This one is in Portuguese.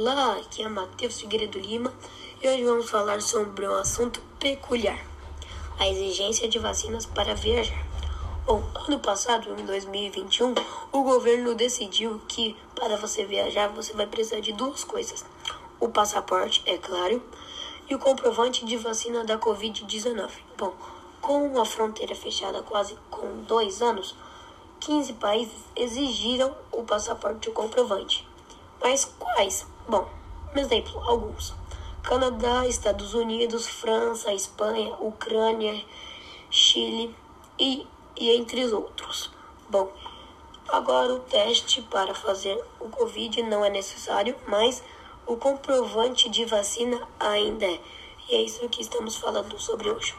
Olá, aqui é Matheus Figueiredo Lima e hoje vamos falar sobre um assunto peculiar: a exigência de vacinas para viajar. Bom, ano passado, em 2021, o governo decidiu que para você viajar você vai precisar de duas coisas: o passaporte, é claro, e o comprovante de vacina da Covid-19. Bom, com a fronteira fechada quase com dois anos, 15 países exigiram o passaporte e o comprovante. Mas quais? Bom, exemplo, alguns. Canadá, Estados Unidos, França, Espanha, Ucrânia, Chile e, e entre os outros. Bom, agora o teste para fazer o Covid não é necessário, mas o comprovante de vacina ainda é. E é isso que estamos falando sobre hoje.